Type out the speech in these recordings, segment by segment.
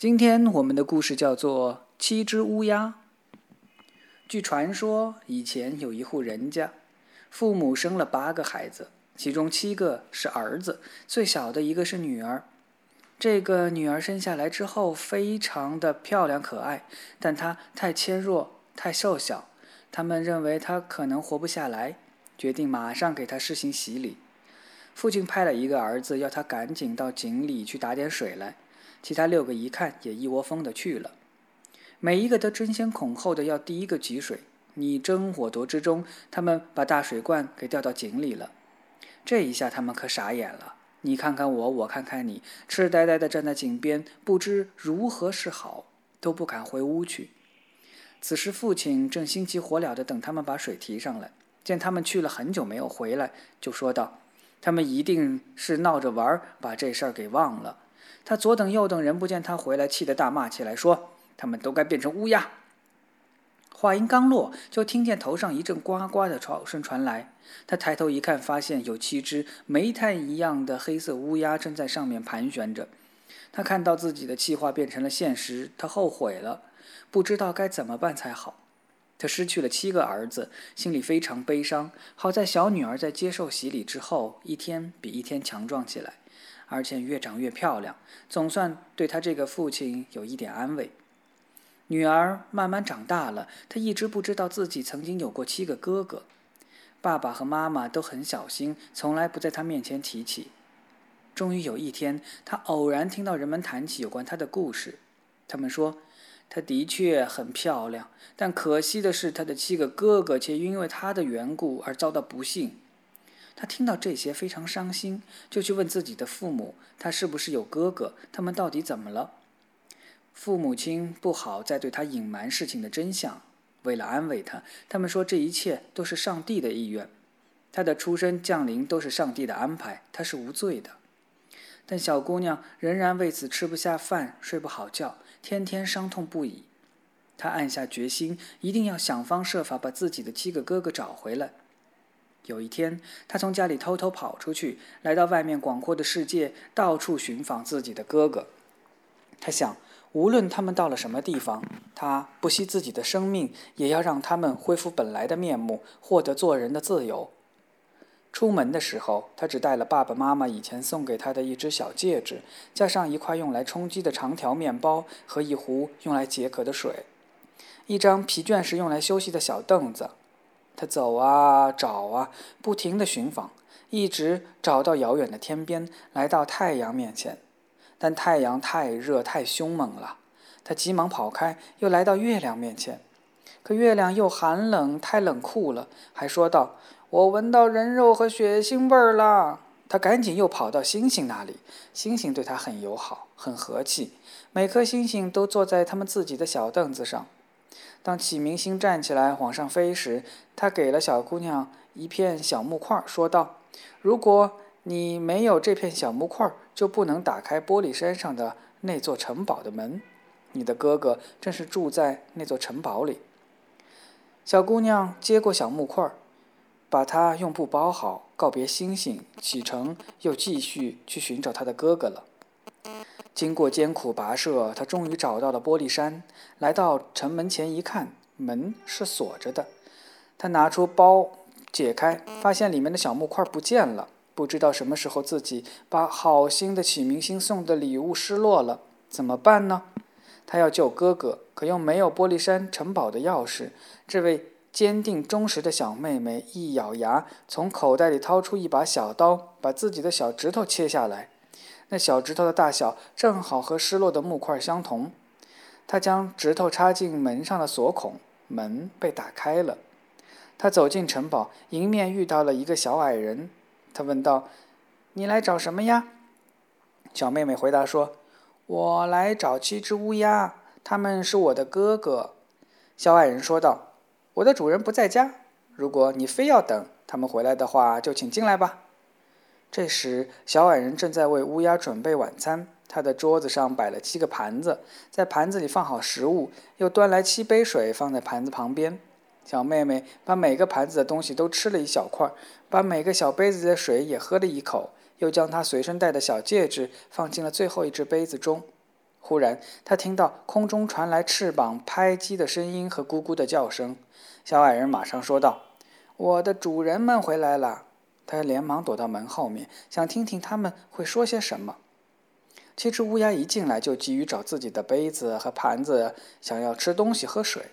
今天我们的故事叫做《七只乌鸦》。据传说，以前有一户人家，父母生了八个孩子，其中七个是儿子，最小的一个是女儿。这个女儿生下来之后，非常的漂亮可爱，但她太纤弱、太瘦小，他们认为她可能活不下来，决定马上给她施行洗礼。父亲派了一个儿子，要他赶紧到井里去打点水来。其他六个一看，也一窝蜂的去了，每一个都争先恐后的要第一个汲水。你争我夺之中，他们把大水罐给掉到井里了。这一下，他们可傻眼了。你看看我，我看看你，痴呆呆的站在井边，不知如何是好，都不敢回屋去。此时，父亲正心急火燎的等他们把水提上来，见他们去了很久没有回来，就说道：“他们一定是闹着玩，把这事儿给忘了。”他左等右等，人不见他回来，气得大骂起来，说：“他们都该变成乌鸦！”话音刚落，就听见头上一阵呱呱的吵声传来。他抬头一看，发现有七只煤炭一样的黑色乌鸦正在上面盘旋着。他看到自己的气话变成了现实，他后悔了，不知道该怎么办才好。他失去了七个儿子，心里非常悲伤。好在小女儿在接受洗礼之后，一天比一天强壮起来。而且越长越漂亮，总算对他这个父亲有一点安慰。女儿慢慢长大了，她一直不知道自己曾经有过七个哥哥，爸爸和妈妈都很小心，从来不在她面前提起。终于有一天，她偶然听到人们谈起有关她的故事。他们说，她的确很漂亮，但可惜的是，她的七个哥哥却因为她的缘故而遭到不幸。他听到这些非常伤心，就去问自己的父母：“他是不是有哥哥？他们到底怎么了？”父母亲不好再对他隐瞒事情的真相。为了安慰他，他们说这一切都是上帝的意愿，他的出生降临都是上帝的安排，他是无罪的。但小姑娘仍然为此吃不下饭，睡不好觉，天天伤痛不已。她暗下决心，一定要想方设法把自己的七个哥哥找回来。有一天，他从家里偷偷跑出去，来到外面广阔的世界，到处寻访自己的哥哥。他想，无论他们到了什么地方，他不惜自己的生命，也要让他们恢复本来的面目，获得做人的自由。出门的时候，他只带了爸爸妈妈以前送给他的一只小戒指，加上一块用来充饥的长条面包和一壶用来解渴的水，一张疲倦时用来休息的小凳子。他走啊，找啊，不停地寻访，一直找到遥远的天边，来到太阳面前。但太阳太热，太凶猛了。他急忙跑开，又来到月亮面前，可月亮又寒冷，太冷酷了，还说道：“我闻到人肉和血腥味儿了。”他赶紧又跑到星星那里，星星对他很友好，很和气，每颗星星都坐在他们自己的小凳子上。当启明星站起来往上飞时，他给了小姑娘一片小木块，说道：“如果你没有这片小木块，就不能打开玻璃山上的那座城堡的门。你的哥哥正是住在那座城堡里。”小姑娘接过小木块，把它用布包好，告别星星，启程，又继续去寻找她的哥哥了。经过艰苦跋涉，他终于找到了玻璃山。来到城门前一看，门是锁着的。他拿出包，解开，发现里面的小木块不见了。不知道什么时候自己把好心的启明星送的礼物失落了，怎么办呢？他要救哥哥，可又没有玻璃山城堡的钥匙。这位坚定忠实的小妹妹一咬牙，从口袋里掏出一把小刀，把自己的小指头切下来。那小指头的大小正好和失落的木块相同，他将指头插进门上的锁孔，门被打开了。他走进城堡，迎面遇到了一个小矮人。他问道：“你来找什么呀？”小妹妹回答说：“我来找七只乌鸦，他们是我的哥哥。”小矮人说道：“我的主人不在家，如果你非要等他们回来的话，就请进来吧。”这时，小矮人正在为乌鸦准备晚餐。他的桌子上摆了七个盘子，在盘子里放好食物，又端来七杯水放在盘子旁边。小妹妹把每个盘子的东西都吃了一小块，把每个小杯子的水也喝了一口，又将她随身带的小戒指放进了最后一只杯子中。忽然，她听到空中传来翅膀拍击的声音和咕咕的叫声。小矮人马上说道：“我的主人们回来了。”他连忙躲到门后面，想听听他们会说些什么。七只乌鸦一进来就急于找自己的杯子和盘子，想要吃东西喝水。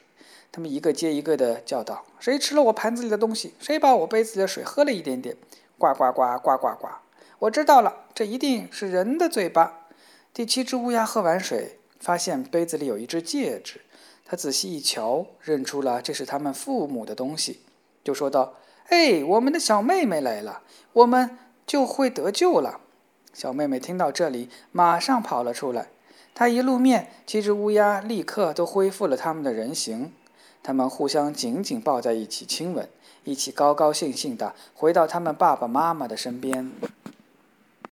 他们一个接一个地叫道：“谁吃了我盘子里的东西？谁把我杯子里的水喝了一点点？”呱呱呱呱呱呱！我知道了，这一定是人的嘴巴。第七只乌鸦喝完水，发现杯子里有一只戒指。他仔细一瞧，认出了这是他们父母的东西，就说道：“哎，我们的小妹妹来了，我们就会得救了。”小妹妹听到这里，马上跑了出来。她一露面，七只乌鸦立刻都恢复了他们的人形。他们互相紧紧抱在一起亲吻，一起高高兴兴地回到他们爸爸妈妈的身边。